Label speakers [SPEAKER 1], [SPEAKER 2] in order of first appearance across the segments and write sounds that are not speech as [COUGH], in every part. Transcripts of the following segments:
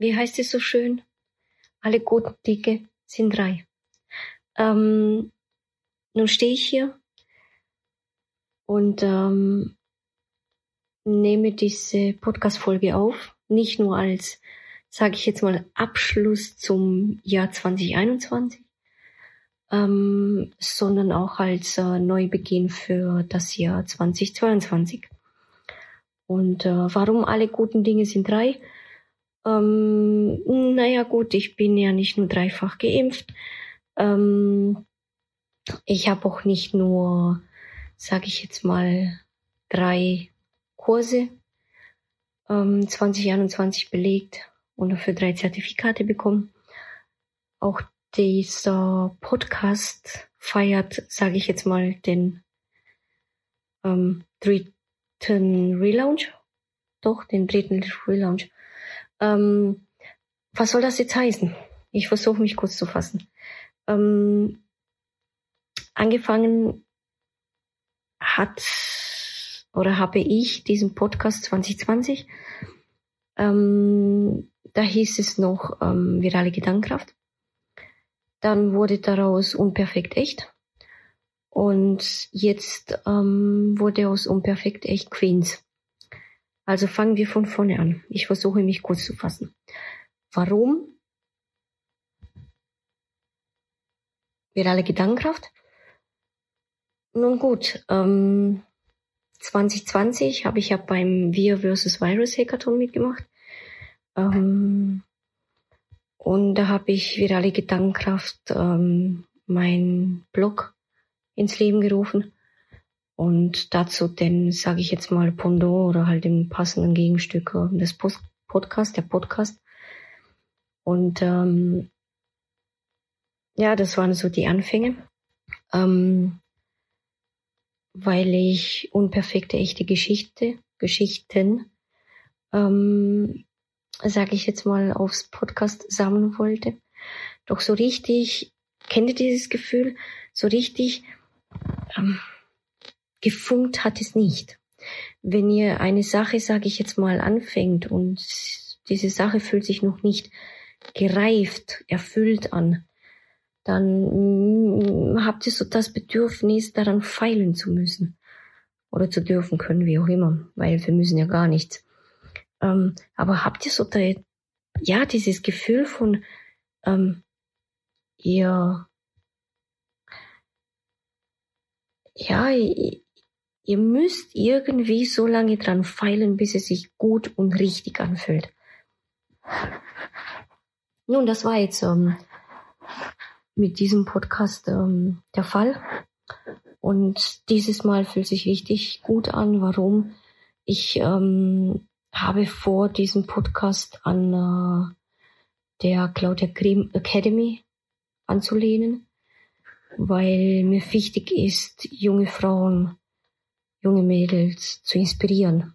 [SPEAKER 1] wie heißt es so schön? Alle guten Dinge sind drei. Ähm, nun stehe ich hier und ähm, nehme diese Podcast-Folge auf, nicht nur als, sage ich jetzt mal, Abschluss zum Jahr 2021, ähm, sondern auch als äh, Neubeginn für das Jahr 2022. Und äh, warum alle guten Dinge sind drei? Ähm, naja gut, ich bin ja nicht nur dreifach geimpft. Ähm, ich habe auch nicht nur, sage ich jetzt mal, drei Kurse ähm, 2021 belegt und dafür drei Zertifikate bekommen. Auch dieser Podcast feiert, sage ich jetzt mal, den ähm, dritten Relaunch. Doch, den dritten Relaunch. Ähm, was soll das jetzt heißen? Ich versuche mich kurz zu fassen. Ähm, angefangen hat oder habe ich diesen Podcast 2020. Ähm, da hieß es noch ähm, virale Gedankenkraft. Dann wurde daraus unperfekt echt. Und jetzt ähm, wurde aus unperfekt echt Queens. Also fangen wir von vorne an. Ich versuche mich kurz zu fassen. Warum? Virale Gedankenkraft? Nun gut, ähm, 2020 habe ich ja beim Wir vs. Virus Hackathon mitgemacht. Ähm, und da habe ich virale Gedankenkraft ähm, mein Blog ins Leben gerufen. Und dazu den, sage ich jetzt mal, Pondo oder halt den passenden Gegenstück äh, des Post Podcast, der Podcast. Und ähm, ja, das waren so die Anfänge. Ähm, weil ich unperfekte echte Geschichte, Geschichten, ähm, sage ich jetzt mal, aufs Podcast sammeln wollte. Doch so richtig, kennt ihr dieses Gefühl? So richtig ähm, gefunkt hat es nicht. Wenn ihr eine Sache, sage ich jetzt mal, anfängt und diese Sache fühlt sich noch nicht gereift, erfüllt an, dann mm, habt ihr so das Bedürfnis, daran feilen zu müssen. Oder zu dürfen können, wie auch immer, weil wir müssen ja gar nichts. Ähm, aber habt ihr so da, ja, dieses Gefühl von, ähm, ihr, ja, ihr, müsst irgendwie so lange dran feilen, bis es sich gut und richtig anfühlt. Nun, das war jetzt ähm, mit diesem Podcast ähm, der Fall. Und dieses Mal fühlt sich richtig gut an. Warum? Ich ähm, habe vor, diesen Podcast an äh, der Claudia Grimm Academy anzulehnen, weil mir wichtig ist, junge Frauen, junge Mädels zu inspirieren,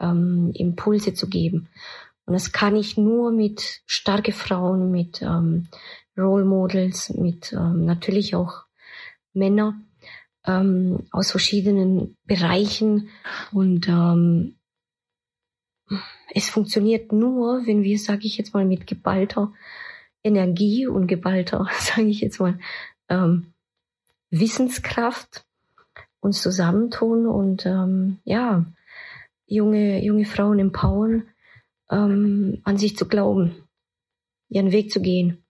[SPEAKER 1] ähm, Impulse zu geben. Und das kann ich nur mit starke Frauen, mit ähm, Role Models, mit ähm, natürlich auch Männer ähm, aus verschiedenen Bereichen und ähm, es funktioniert nur, wenn wir, sage ich jetzt mal, mit geballter Energie und geballter, [LAUGHS] sage ich jetzt mal, ähm, Wissenskraft uns zusammentun und ähm, ja, junge, junge Frauen empowern, ähm, an sich zu glauben, ihren Weg zu gehen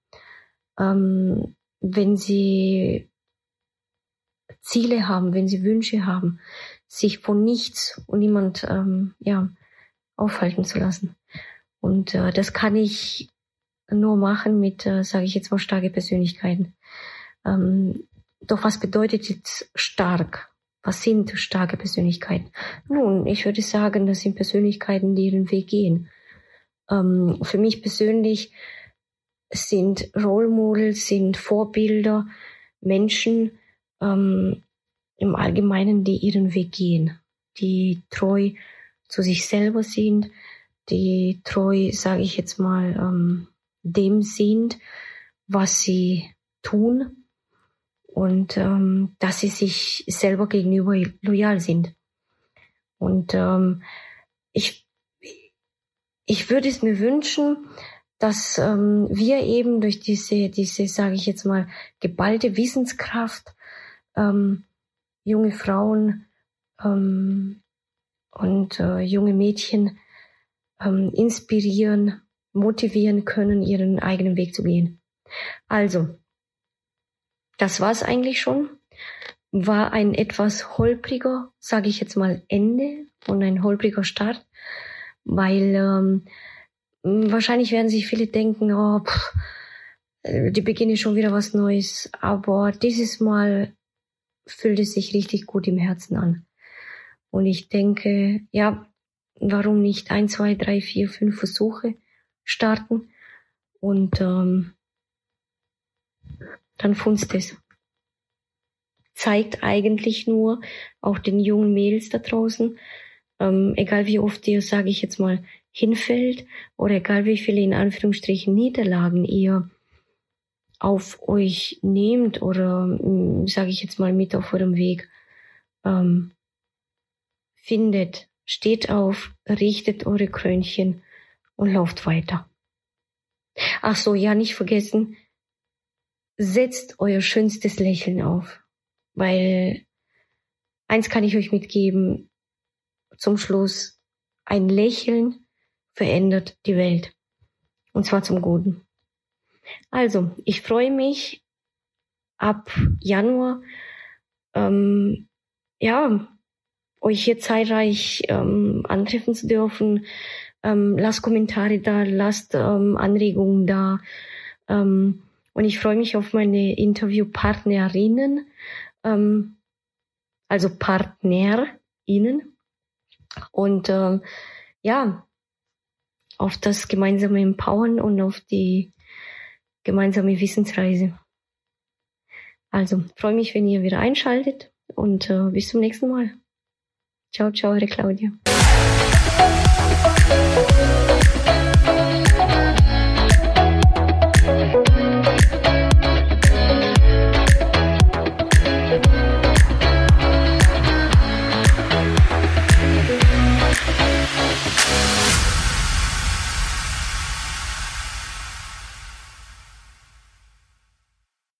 [SPEAKER 1] ähm, wenn sie Ziele haben, wenn sie Wünsche haben, sich von nichts und niemand ähm, ja, aufhalten zu lassen. Und äh, das kann ich nur machen mit, äh, sage ich jetzt mal, starke Persönlichkeiten. Ähm, doch was bedeutet jetzt stark? Was sind starke Persönlichkeiten? Nun, ich würde sagen, das sind Persönlichkeiten, die ihren Weg gehen. Ähm, für mich persönlich sind Role Models, sind Vorbilder, Menschen ähm, im Allgemeinen, die ihren Weg gehen, die treu zu sich selber sind, die treu, sage ich jetzt mal, ähm, dem sind, was sie tun und ähm, dass sie sich selber gegenüber loyal sind. Und ähm, ich, ich würde es mir wünschen, dass ähm, wir eben durch diese, diese, sage ich jetzt mal, geballte Wissenskraft ähm, junge Frauen ähm, und äh, junge Mädchen ähm, inspirieren, motivieren können, ihren eigenen Weg zu gehen. Also, das war's eigentlich schon. War ein etwas holpriger, sage ich jetzt mal, Ende und ein holpriger Start, weil ähm, wahrscheinlich werden sich viele denken, oh, pff, äh, die beginnen schon wieder was Neues. Aber dieses Mal fühlt es sich richtig gut im Herzen an. Und ich denke, ja, warum nicht ein, zwei, drei, vier, fünf Versuche starten und ähm, dann funzt es. Zeigt eigentlich nur auch den jungen Mädels da draußen, ähm, egal wie oft ihr, sage ich jetzt mal, hinfällt oder egal wie viele in Anführungsstrichen Niederlagen ihr auf euch nehmt oder mm, sage ich jetzt mal mit auf eurem Weg, ähm, findet, steht auf, richtet eure Krönchen und lauft weiter. Ach so, ja, nicht vergessen, setzt euer schönstes Lächeln auf, weil eins kann ich euch mitgeben, zum Schluss, ein Lächeln verändert die Welt. Und zwar zum Guten. Also, ich freue mich ab Januar, ähm, ja, euch hier zahlreich ähm, antreffen zu dürfen. Ähm, lasst Kommentare da, lasst ähm, Anregungen da. Ähm, und ich freue mich auf meine Interviewpartnerinnen, ähm, also PartnerInnen. Und ähm, ja, auf das gemeinsame Empowern und auf die gemeinsame Wissensreise. Also freue mich, wenn ihr wieder einschaltet und äh, bis zum nächsten Mal. Ciao, ciao, eure Claudia.